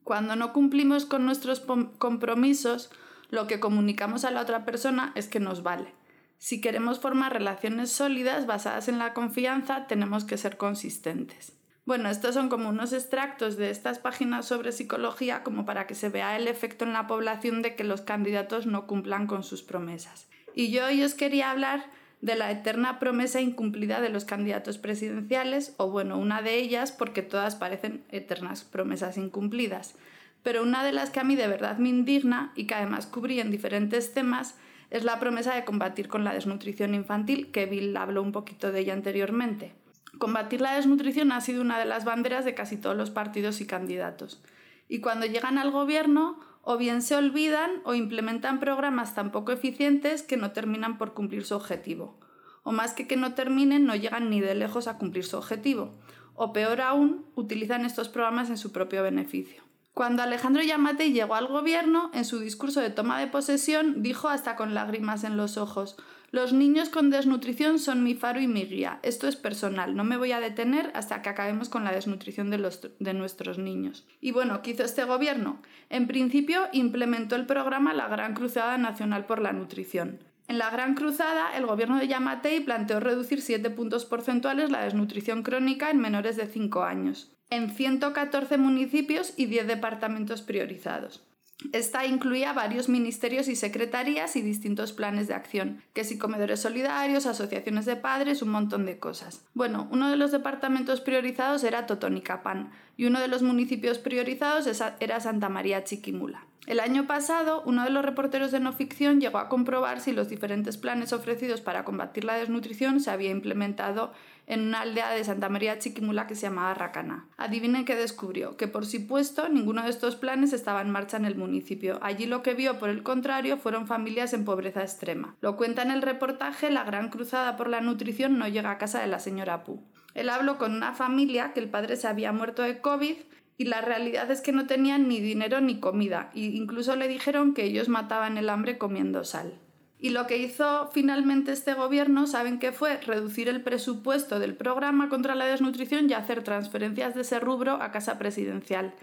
Cuando no cumplimos con nuestros compromisos, lo que comunicamos a la otra persona es que nos vale. Si queremos formar relaciones sólidas basadas en la confianza, tenemos que ser consistentes. Bueno, estos son como unos extractos de estas páginas sobre psicología como para que se vea el efecto en la población de que los candidatos no cumplan con sus promesas. Y yo hoy os quería hablar de la eterna promesa incumplida de los candidatos presidenciales, o bueno, una de ellas porque todas parecen eternas promesas incumplidas pero una de las que a mí de verdad me indigna y que además cubrí en diferentes temas es la promesa de combatir con la desnutrición infantil, que Bill habló un poquito de ella anteriormente. Combatir la desnutrición ha sido una de las banderas de casi todos los partidos y candidatos. Y cuando llegan al gobierno, o bien se olvidan o implementan programas tan poco eficientes que no terminan por cumplir su objetivo. O más que que no terminen, no llegan ni de lejos a cumplir su objetivo. O peor aún, utilizan estos programas en su propio beneficio. Cuando Alejandro Yamate llegó al gobierno, en su discurso de toma de posesión dijo hasta con lágrimas en los ojos Los niños con desnutrición son mi faro y mi guía. Esto es personal, no me voy a detener hasta que acabemos con la desnutrición de, de nuestros niños. Y bueno, ¿qué hizo este gobierno? En principio implementó el programa La Gran Cruzada Nacional por la Nutrición. En la Gran Cruzada, el gobierno de Yamatei planteó reducir 7 puntos porcentuales la desnutrición crónica en menores de 5 años en 114 municipios y 10 departamentos priorizados. Esta incluía varios ministerios y secretarías y distintos planes de acción, que si comedores solidarios, asociaciones de padres, un montón de cosas. Bueno, uno de los departamentos priorizados era Totonicapán y uno de los municipios priorizados era Santa María Chiquimula. El año pasado, uno de los reporteros de no ficción llegó a comprobar si los diferentes planes ofrecidos para combatir la desnutrición se había implementado en una aldea de Santa María Chiquimula que se llamaba Racana. Adivinen qué descubrió, que por supuesto ninguno de estos planes estaba en marcha en el municipio. Allí lo que vio, por el contrario, fueron familias en pobreza extrema. Lo cuenta en el reportaje La gran cruzada por la nutrición no llega a casa de la señora Pu. Él habló con una familia que el padre se había muerto de COVID y la realidad es que no tenían ni dinero ni comida, e incluso le dijeron que ellos mataban el hambre comiendo sal. Y lo que hizo finalmente este gobierno, ¿saben qué fue? Reducir el presupuesto del programa contra la desnutrición y hacer transferencias de ese rubro a casa presidencial.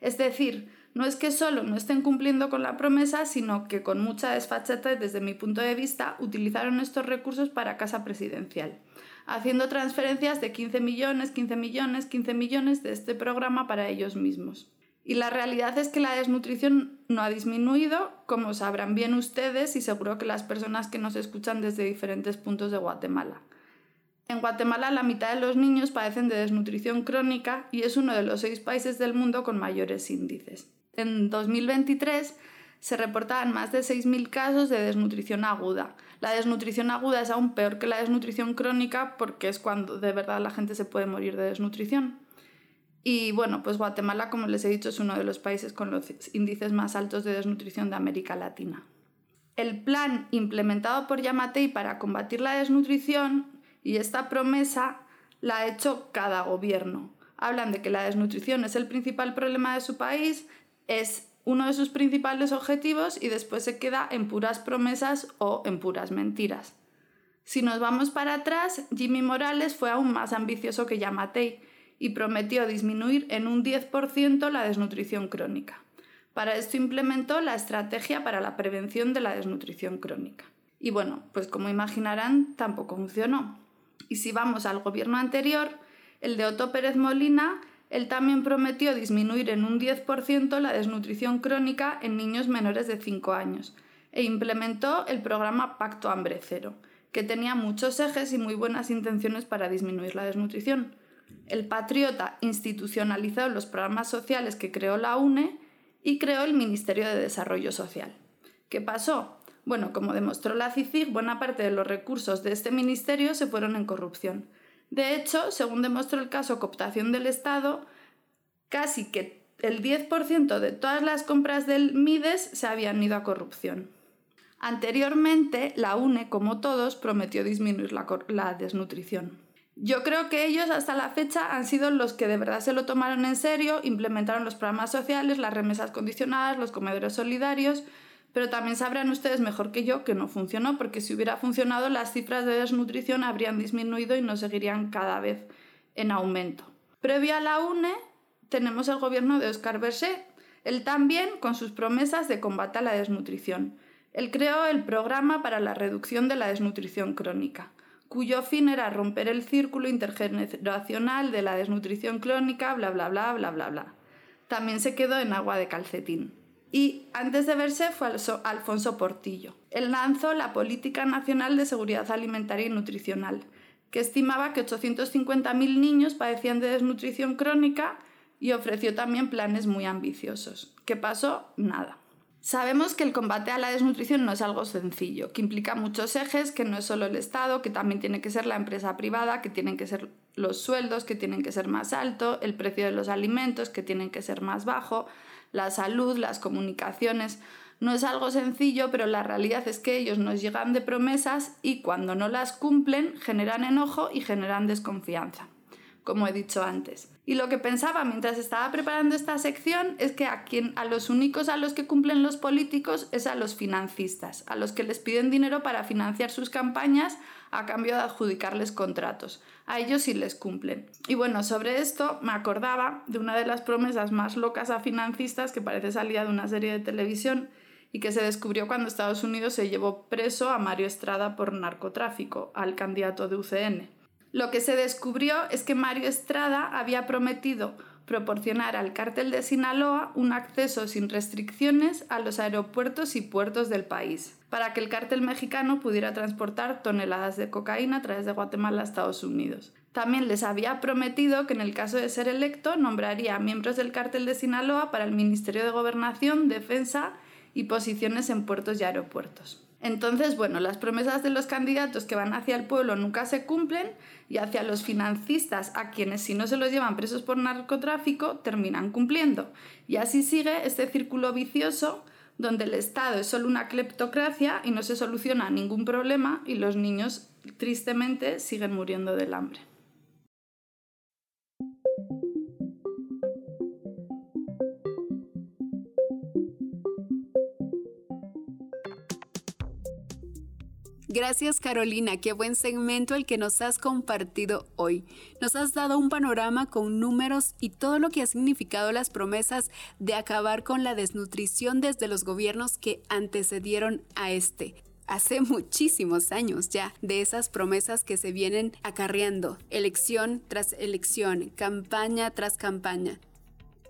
Es decir, no es que solo no estén cumpliendo con la promesa, sino que con mucha desfachatez desde mi punto de vista utilizaron estos recursos para casa presidencial, haciendo transferencias de 15 millones, 15 millones, 15 millones de este programa para ellos mismos. Y la realidad es que la desnutrición no ha disminuido, como sabrán bien ustedes y seguro que las personas que nos escuchan desde diferentes puntos de Guatemala. En Guatemala la mitad de los niños padecen de desnutrición crónica y es uno de los seis países del mundo con mayores índices. En 2023 se reportaban más de 6.000 casos de desnutrición aguda. La desnutrición aguda es aún peor que la desnutrición crónica porque es cuando de verdad la gente se puede morir de desnutrición. Y bueno, pues Guatemala, como les he dicho, es uno de los países con los índices más altos de desnutrición de América Latina. El plan implementado por Yamatei para combatir la desnutrición y esta promesa la ha hecho cada gobierno. Hablan de que la desnutrición es el principal problema de su país, es uno de sus principales objetivos y después se queda en puras promesas o en puras mentiras. Si nos vamos para atrás, Jimmy Morales fue aún más ambicioso que Yamatei y prometió disminuir en un 10% la desnutrición crónica. Para esto implementó la estrategia para la prevención de la desnutrición crónica. Y bueno, pues como imaginarán, tampoco funcionó. Y si vamos al gobierno anterior, el de Otto Pérez Molina, él también prometió disminuir en un 10% la desnutrición crónica en niños menores de 5 años e implementó el programa Pacto Hambre Cero, que tenía muchos ejes y muy buenas intenciones para disminuir la desnutrición. El patriota institucionalizó los programas sociales que creó la UNE y creó el Ministerio de Desarrollo Social. ¿Qué pasó? Bueno, como demostró la CICIG, buena parte de los recursos de este ministerio se fueron en corrupción. De hecho, según demostró el caso Cooptación del Estado, casi que el 10% de todas las compras del MIDES se habían ido a corrupción. Anteriormente, la UNE, como todos, prometió disminuir la, la, desnutrición. Yo creo que ellos hasta la fecha han sido los que de verdad se lo tomaron en serio, implementaron los programas sociales, las remesas condicionadas, los comedores solidarios, pero también sabrán ustedes mejor que yo que no funcionó, porque si hubiera funcionado las cifras de desnutrición habrían disminuido y no seguirían cada vez en aumento. Previo a la UNE tenemos el gobierno de Oscar Berger, él también con sus promesas de combate a la desnutrición. Él creó el Programa para la Reducción de la Desnutrición Crónica, cuyo fin era romper el círculo intergeneracional de la desnutrición crónica, bla, bla, bla, bla, bla, bla. También se quedó en agua de calcetín y antes de verse fue Alfonso Portillo. Él lanzó la Política Nacional de Seguridad Alimentaria y Nutricional, que estimaba que 850.000 niños padecían de desnutrición crónica y ofreció también planes muy ambiciosos. ¿Qué pasó? Nada. Sabemos que el combate a la desnutrición no es algo sencillo, que implica muchos ejes, que no es solo el Estado, que también tiene que ser la empresa privada, que tienen que ser los sueldos, que tienen que ser más altos, el precio de los alimentos, que tienen que ser más bajo, la salud, las comunicaciones. No es algo sencillo, pero la realidad es que ellos nos llegan de promesas y cuando no las cumplen generan enojo y generan desconfianza, como he dicho antes. Y lo que pensaba mientras estaba preparando esta sección es que a, quien, a los únicos a los que cumplen los políticos es a los financistas, a los que les piden dinero para financiar sus campañas a cambio de adjudicarles contratos. A ellos sí les cumplen. Y bueno, sobre esto me acordaba de una de las promesas más locas a financistas que parece salida de una serie de televisión y que se descubrió cuando Estados Unidos se llevó preso a Mario Estrada por narcotráfico, al candidato de UCN. Lo que se descubrió es que Mario Estrada había prometido proporcionar al cártel de Sinaloa un acceso sin restricciones a los aeropuertos y puertos del país, para que el cártel mexicano pudiera transportar toneladas de cocaína a través de Guatemala a Estados Unidos. También les había prometido que en el caso de ser electo nombraría miembros del cártel de Sinaloa para el Ministerio de Gobernación, Defensa y posiciones en puertos y aeropuertos. Entonces, bueno, las promesas de los candidatos que van hacia el pueblo nunca se cumplen y hacia los financistas, a quienes si no se los llevan presos por narcotráfico, terminan cumpliendo. Y así sigue este círculo vicioso donde el Estado es solo una cleptocracia y no se soluciona ningún problema y los niños tristemente siguen muriendo del hambre. Gracias Carolina, qué buen segmento el que nos has compartido hoy. Nos has dado un panorama con números y todo lo que ha significado las promesas de acabar con la desnutrición desde los gobiernos que antecedieron a este hace muchísimos años ya de esas promesas que se vienen acarreando, elección tras elección, campaña tras campaña.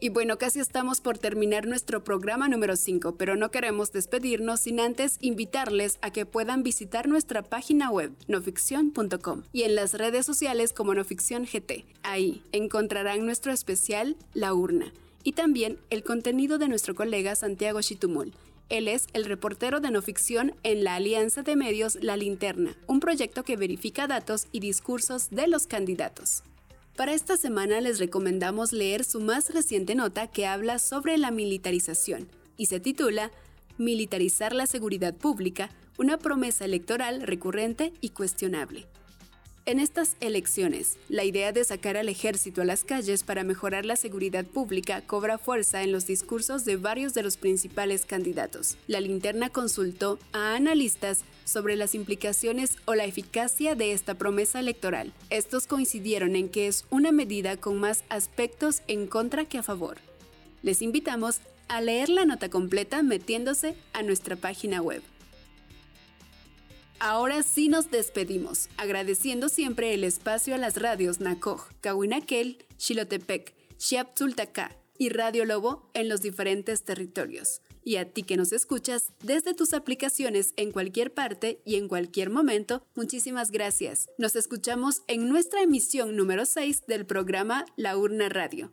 Y bueno, casi estamos por terminar nuestro programa número 5, pero no queremos despedirnos sin antes invitarles a que puedan visitar nuestra página web noficción.com y en las redes sociales como Noficción GT. Ahí encontrarán nuestro especial La Urna y también el contenido de nuestro colega Santiago Chitumul. Él es el reportero de no ficción en la Alianza de Medios La Linterna, un proyecto que verifica datos y discursos de los candidatos. Para esta semana les recomendamos leer su más reciente nota que habla sobre la militarización y se titula Militarizar la seguridad pública, una promesa electoral recurrente y cuestionable. En estas elecciones, la idea de sacar al ejército a las calles para mejorar la seguridad pública cobra fuerza en los discursos de varios de los principales candidatos. La linterna consultó a analistas sobre las implicaciones o la eficacia de esta promesa electoral. Estos coincidieron en que es una medida con más aspectos en contra que a favor. Les invitamos a leer la nota completa metiéndose a nuestra página web. Ahora sí nos despedimos, agradeciendo siempre el espacio a las radios Nacoj, Cahuinaquel, Xilotepec, Xiaptzultacá y Radio Lobo en los diferentes territorios. Y a ti que nos escuchas desde tus aplicaciones en cualquier parte y en cualquier momento, muchísimas gracias. Nos escuchamos en nuestra emisión número 6 del programa La Urna Radio.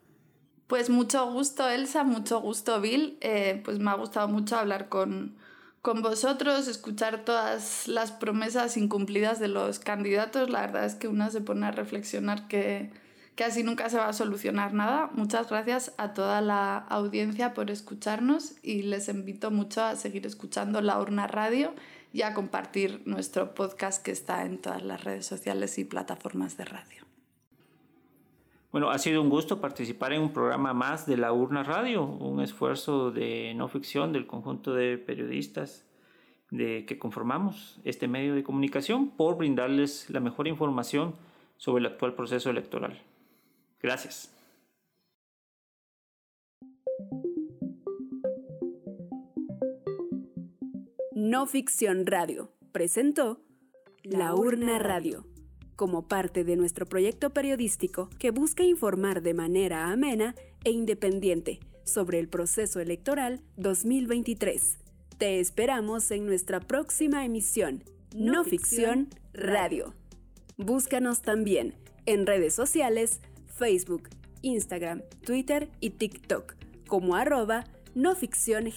Pues mucho gusto, Elsa, mucho gusto, Bill. Eh, pues me ha gustado mucho hablar con, con vosotros, escuchar todas las promesas incumplidas de los candidatos. La verdad es que una se pone a reflexionar que así nunca se va a solucionar nada. Muchas gracias a toda la audiencia por escucharnos y les invito mucho a seguir escuchando La Urna Radio y a compartir nuestro podcast que está en todas las redes sociales y plataformas de radio. Bueno, ha sido un gusto participar en un programa más de La Urna Radio, un esfuerzo de no ficción del conjunto de periodistas de que conformamos este medio de comunicación por brindarles la mejor información sobre el actual proceso electoral. Gracias. No Ficción Radio presentó La Urna Radio como parte de nuestro proyecto periodístico que busca informar de manera amena e independiente sobre el proceso electoral 2023. Te esperamos en nuestra próxima emisión, No, Ficción Radio. Búscanos también en redes sociales Facebook, Instagram, Twitter y TikTok como arroba noficcióngt.